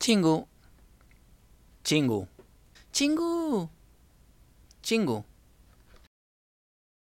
チングチングチングチング